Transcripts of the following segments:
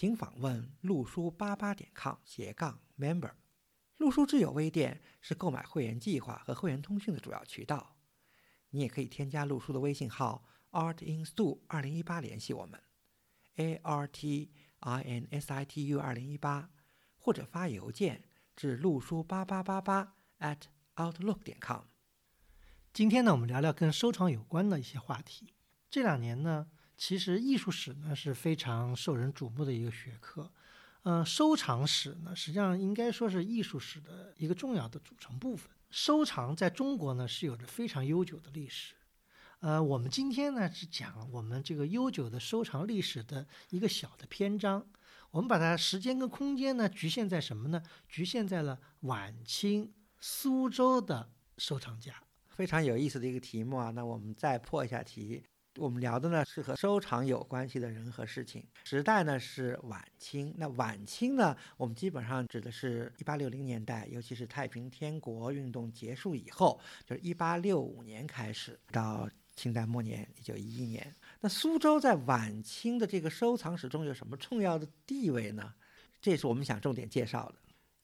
请访问路书八八点 com 斜杠 member。路书智友微店是购买会员计划和会员通讯的主要渠道。你也可以添加路书的微信号 artinstu 二零一八联系我们，a r t i n s i t u 二零一八，或者发邮件至路书八八八八 at outlook 点 com。今天呢，我们聊聊跟收藏有关的一些话题。这两年呢。其实艺术史呢是非常受人瞩目的一个学科，呃，收藏史呢实际上应该说是艺术史的一个重要的组成部分。收藏在中国呢是有着非常悠久的历史，呃，我们今天呢是讲我们这个悠久的收藏历史的一个小的篇章，我们把它时间跟空间呢局限在什么呢？局限在了晚清苏州的收藏家，非常有意思的一个题目啊。那我们再破一下题。我们聊的呢是和收藏有关系的人和事情。时代呢是晚清，那晚清呢，我们基本上指的是一八六零年代，尤其是太平天国运动结束以后，就是一八六五年开始到清代末年一九一一年。那苏州在晚清的这个收藏史中有什么重要的地位呢？这是我们想重点介绍的。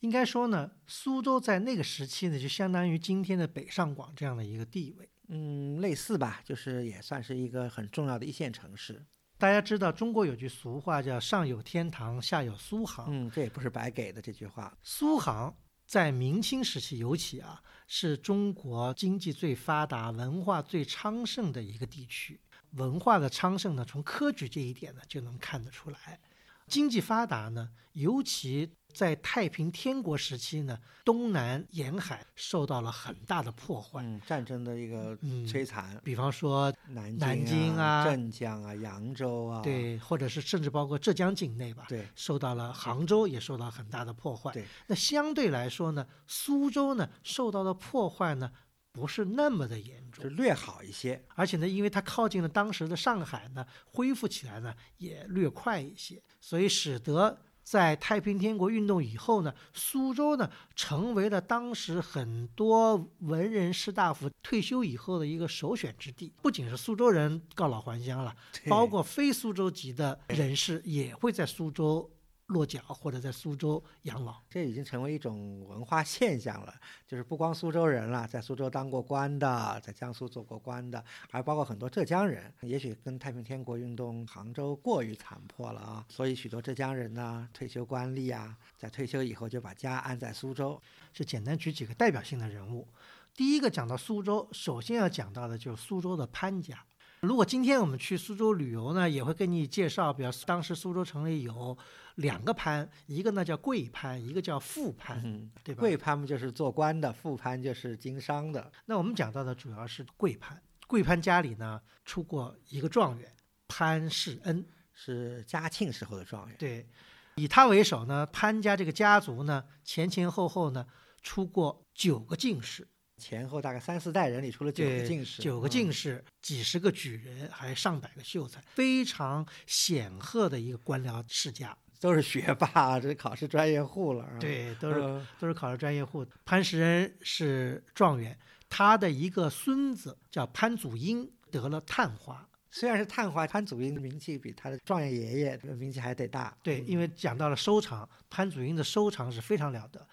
应该说呢，苏州在那个时期呢，就相当于今天的北上广这样的一个地位。嗯，类似吧，就是也算是一个很重要的一线城市。大家知道，中国有句俗话叫“上有天堂，下有苏杭”。嗯，这也不是白给的这句话。苏杭在明清时期尤其啊，是中国经济最发达、文化最昌盛的一个地区。文化的昌盛呢，从科举这一点呢就能看得出来。经济发达呢，尤其。在太平天国时期呢，东南沿海受到了很大的破坏，战争的一个摧残。比方说南南京啊、镇江啊、扬州啊，对，或者是甚至包括浙江境内吧，对，受到了杭州也受到很大的破坏。对，那相对来说呢，苏州呢受到的破坏呢不是那么的严重，就略好一些。而且呢，因为它靠近了当时的上海呢，恢复起来呢也略快一些，所以使得。在太平天国运动以后呢，苏州呢成为了当时很多文人士大夫退休以后的一个首选之地。不仅是苏州人告老还乡了，包括非苏州籍的人士也会在苏州。落脚或者在苏州养老，这已经成为一种文化现象了。就是不光苏州人了，在苏州当过官的，在江苏做过官的，还包括很多浙江人。也许跟太平天国运动杭州过于残破了啊，所以许多浙江人呢，退休官吏啊，在退休以后就把家安在苏州。就简单举几个代表性的人物，第一个讲到苏州，首先要讲到的就是苏州的潘家。如果今天我们去苏州旅游呢，也会跟你介绍，比如当时苏州城里有两个潘，一个呢叫贵潘，一个叫富潘，嗯对吧？贵潘就是做官的，富潘就是经商的。那我们讲到的主要是贵潘，贵潘家里呢出过一个状元潘世恩，是嘉庆时候的状元。对，以他为首呢，潘家这个家族呢前前后后呢出过九个进士。前后大概三四代人里出了九个进士，九个进士，几十个举人，还上百个秀才，非常显赫的一个官僚世家，都是学霸，这是考试专业户了。对，都是都是考试专业户。潘石恩是状元，他的一个孙子叫潘祖英得了探花，虽然是探花，潘祖英的名气比他的状元爷爷名气还得大。对，因为讲到了收藏，潘祖英的收藏是非常了得。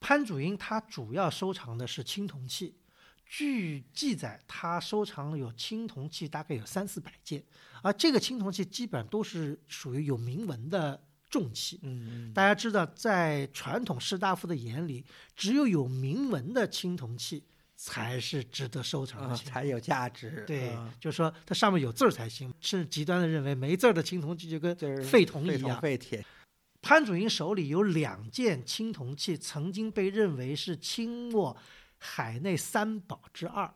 潘祖英他主要收藏的是青铜器，据记载，他收藏有青铜器大概有三四百件，而这个青铜器基本上都是属于有铭文的重器。嗯，大家知道，在传统士大夫的眼里，只有有铭文的青铜器才是值得收藏的，才有价值。对，就是说它上面有字儿才行，甚至极端的认为没字儿的青铜器就跟废铜一样。废铁。潘祖英手里有两件青铜器，曾经被认为是清末海内三宝之二。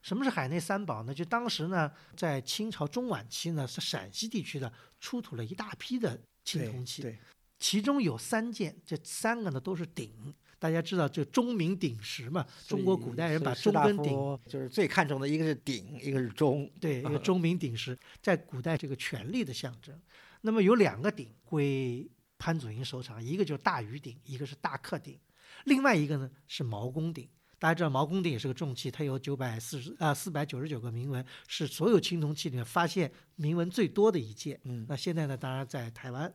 什么是海内三宝呢？就当时呢，在清朝中晚期呢，是陕西地区的出土了一大批的青铜器。对，其中有三件，这三个呢都是鼎。大家知道就钟鸣鼎食嘛？中国古代人把钟跟鼎就是最看重的一个是鼎，一个是钟。对，一个钟鸣鼎食，在古代这个权力的象征。那么有两个鼎归潘祖英收藏，一个就是大禹鼎，一个是大克鼎。另外一个呢是毛公鼎。大家知道毛公鼎也是个重器，它有九百四十啊四百九十九个铭文，是所有青铜器里面发现铭文最多的一件。嗯，那现在呢，当然在台湾。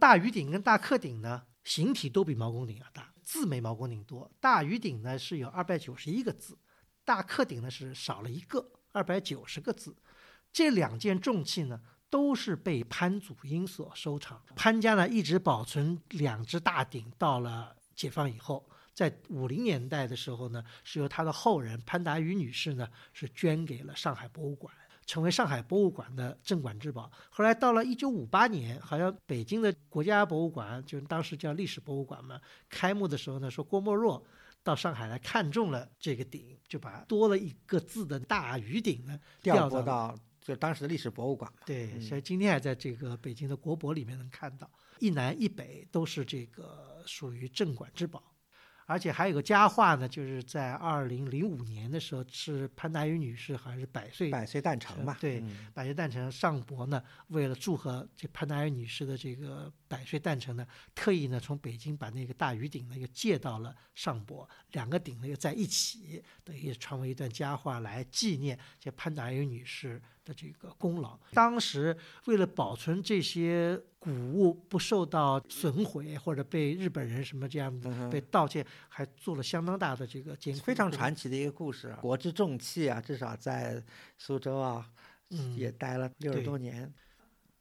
大禹鼎跟大克鼎呢，形体都比毛公鼎要大，字没毛公鼎多。大禹鼎呢是有二百九十一个字，大克鼎呢是少了一个，二百九十个字。这两件重器呢，都是被潘祖英所收藏。潘家呢一直保存两只大鼎，到了解放以后。在五零年代的时候呢，是由他的后人潘达宇女士呢，是捐给了上海博物馆，成为上海博物馆的镇馆之宝。后来到了一九五八年，好像北京的国家博物馆，就是当时叫历史博物馆嘛，开幕的时候呢，说郭沫若到上海来看中了这个鼎，就把多了一个字的大禹鼎呢调拨到就当时的历史博物馆嘛。对，所以今天还在这个北京的国博里面能看到，一南一北都是这个属于镇馆之宝。而且还有个佳话呢，就是在二零零五年的时候，是潘达云女士好像是百岁百岁诞辰嘛？对，百岁诞辰，上博呢为了祝贺这潘达云女士的这个百岁诞辰呢，特意呢从北京把那个大禹鼎呢又借到了上博，两个鼎呢又在一起，等于传为一段佳话来纪念这潘达云女士。的这个功劳，当时为了保存这些古物不受到损毁或者被日本人什么这样的被盗窃，还做了相当大的这个监非常传奇的一个故事。国之重器啊，至少在苏州啊，也待了六十多年。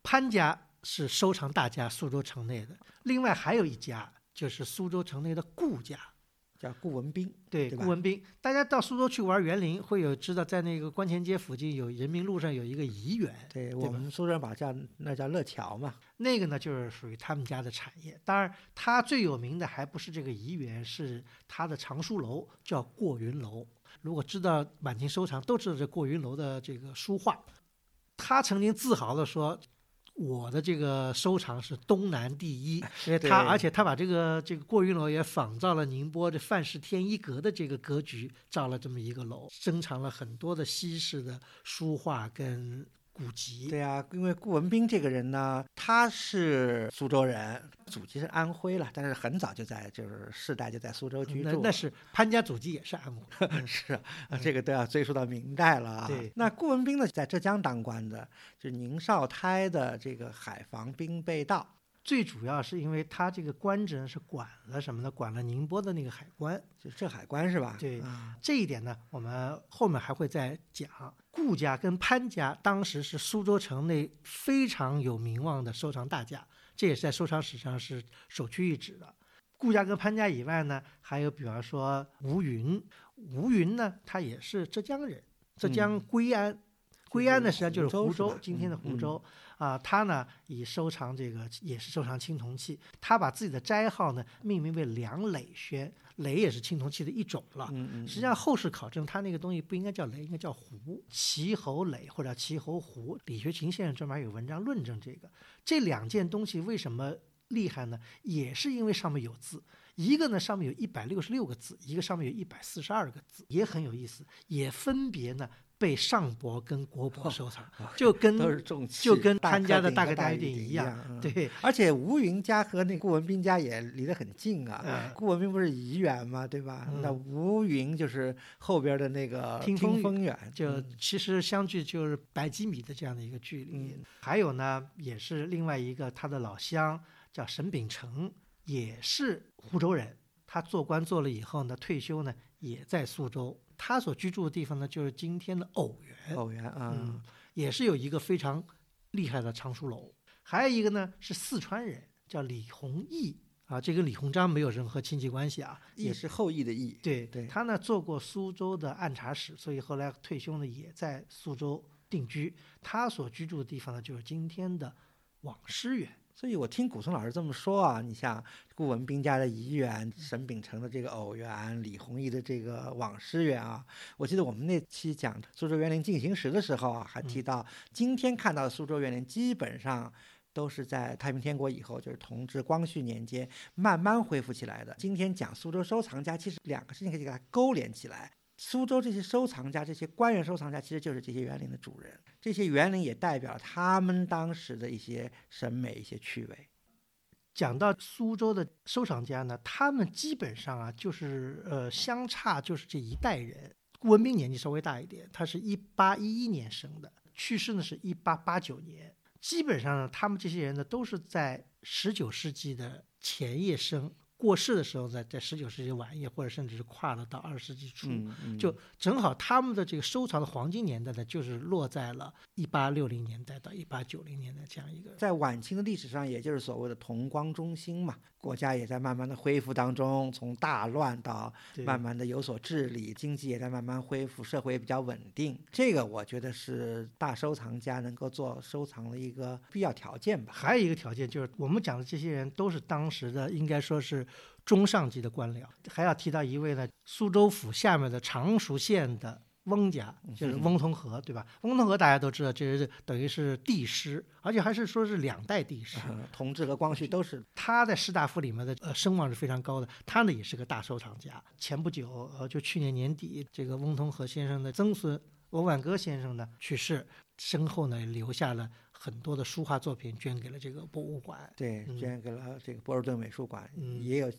潘家是收藏大家，苏州城内的。另外还有一家，就是苏州城内的顾家。叫顾文斌，对，顾文斌，大家到苏州去玩园林，会有知道在那个观前街附近有人民路上有一个怡园，对我们苏州人把叫那叫乐桥嘛，那个呢就是属于他们家的产业。当然，他最有名的还不是这个怡园，是他的藏书楼叫过云楼。如果知道满清收藏，都知道这过云楼的这个书画。他曾经自豪地说。我的这个收藏是东南第一，因为他，而且他把这个这个过云楼也仿造了宁波的范氏天一阁的这个格局，造了这么一个楼，珍藏了很多的西式的书画跟。古籍对呀，因为顾文斌这个人呢，他是苏州人，祖籍是安徽了，但是很早就在就是世代就在苏州居住。那那是潘家祖籍也是安徽，是啊，这个都要追溯到明代了啊。对，那顾文斌呢，在浙江当官的，就是宁绍胎的这个海防兵备道。最主要是因为他这个官职是管了什么呢？管了宁波的那个海关，就是浙海关是吧？对，这一点呢，我们后面还会再讲。顾家跟潘家当时是苏州城内非常有名望的收藏大家，这也是在收藏史上是首屈一指的。顾家跟潘家以外呢，还有比方说吴云，吴云呢，他也是浙江人，浙江归安，归安呢实际上就是湖州，今天的湖州。啊，他呢以收藏这个也是收藏青铜器，他把自己的斋号呢命名为梁磊轩，磊也是青铜器的一种了。实际上后世考证，他那个东西不应该叫磊，应该叫壶，齐侯磊或者齐侯壶。李学勤先生专门有文章论证这个。这两件东西为什么厉害呢？也是因为上面有字，一个呢上面有一百六十六个字，一个上面有一百四十二个字，也很有意思，也分别呢。被上博跟国博收藏，就 跟都是重器，就跟潘家的大哥大一样。对，而且吴云家和那顾文斌家也离得很近啊。顾文斌不是怡园嘛，对吧？那吴云就是后边的那个听风远，就其实相距就是百几米的这样的一个距离。还有呢，也是另外一个他的老乡叫沈秉成，也是湖州人。他做官做了以后呢，退休呢也在苏州。他所居住的地方呢，就是今天的偶园。偶园啊，嗯，也是有一个非常厉害的藏书楼。还有一个呢，是四川人，叫李弘毅啊，这跟李鸿章没有任何亲戚关系啊，也是后裔的羿。对对，他呢做过苏州的按察使，所以后来退休呢也在苏州定居。他所居住的地方呢，就是今天的网师园。所以我听古松老师这么说啊，你像顾文斌家的怡园、沈秉成的这个偶园、李弘毅的这个网师园啊，我记得我们那期讲苏州园林进行时的时候啊，还提到今天看到的苏州园林基本上都是在太平天国以后，就是同治、光绪年间慢慢恢复起来的。今天讲苏州收藏家，其实两个事情可以给它勾连起来。苏州这些收藏家，这些官员收藏家，其实就是这些园林的主人。这些园林也代表他们当时的一些审美、一些趣味。讲到苏州的收藏家呢，他们基本上啊，就是呃，相差就是这一代人。顾文彬年纪稍微大一点，他是一八一一年生的，去世呢是一八八九年。基本上呢，他们这些人呢，都是在十九世纪的前叶生。过世的时候，在在十九世纪晚叶，或者甚至是跨了到二十世纪初，就正好他们的这个收藏的黄金年代呢，就是落在了一八六零年代到一八九零年代这样一个。在晚清的历史上，也就是所谓的同光中兴嘛，国家也在慢慢的恢复当中，从大乱到慢慢的有所治理，经济也在慢慢恢复，社会也比较稳定。这个我觉得是大收藏家能够做收藏的一个必要条件吧。还有一个条件就是，我们讲的这些人都是当时的，应该说是。中上级的官僚，还要提到一位呢，苏州府下面的常熟县的翁家，就是翁同龢，对吧？翁同龢大家都知道，这是等于是帝师，而且还是说是两代帝师，同治和光绪都是。他在士大夫里面的呃声望是非常高的，他呢也是个大收藏家。前不久，呃，就去年年底，这个翁同龢先生的曾孙翁万戈先生呢去世，身后呢留下了。很多的书画作品捐给了这个博物馆，对，捐给了这个博尔顿美术馆，也有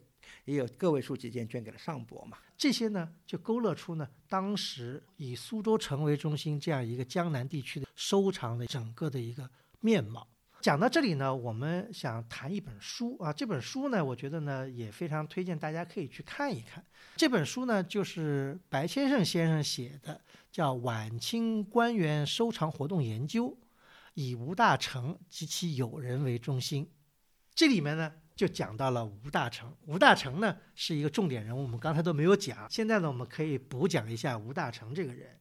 也有个位数几件捐给了上博嘛。这些呢，就勾勒出呢，当时以苏州城为中心这样一个江南地区的收藏的整个的一个面貌。讲到这里呢，我们想谈一本书啊，这本书呢，我觉得呢也非常推荐大家可以去看一看。这本书呢，就是白先生先生写的，叫《晚清官员收藏活动研究》。以吴大成及其友人为中心，这里面呢就讲到了吴大成。吴大成呢是一个重点人物，我们刚才都没有讲。现在呢，我们可以补讲一下吴大成这个人。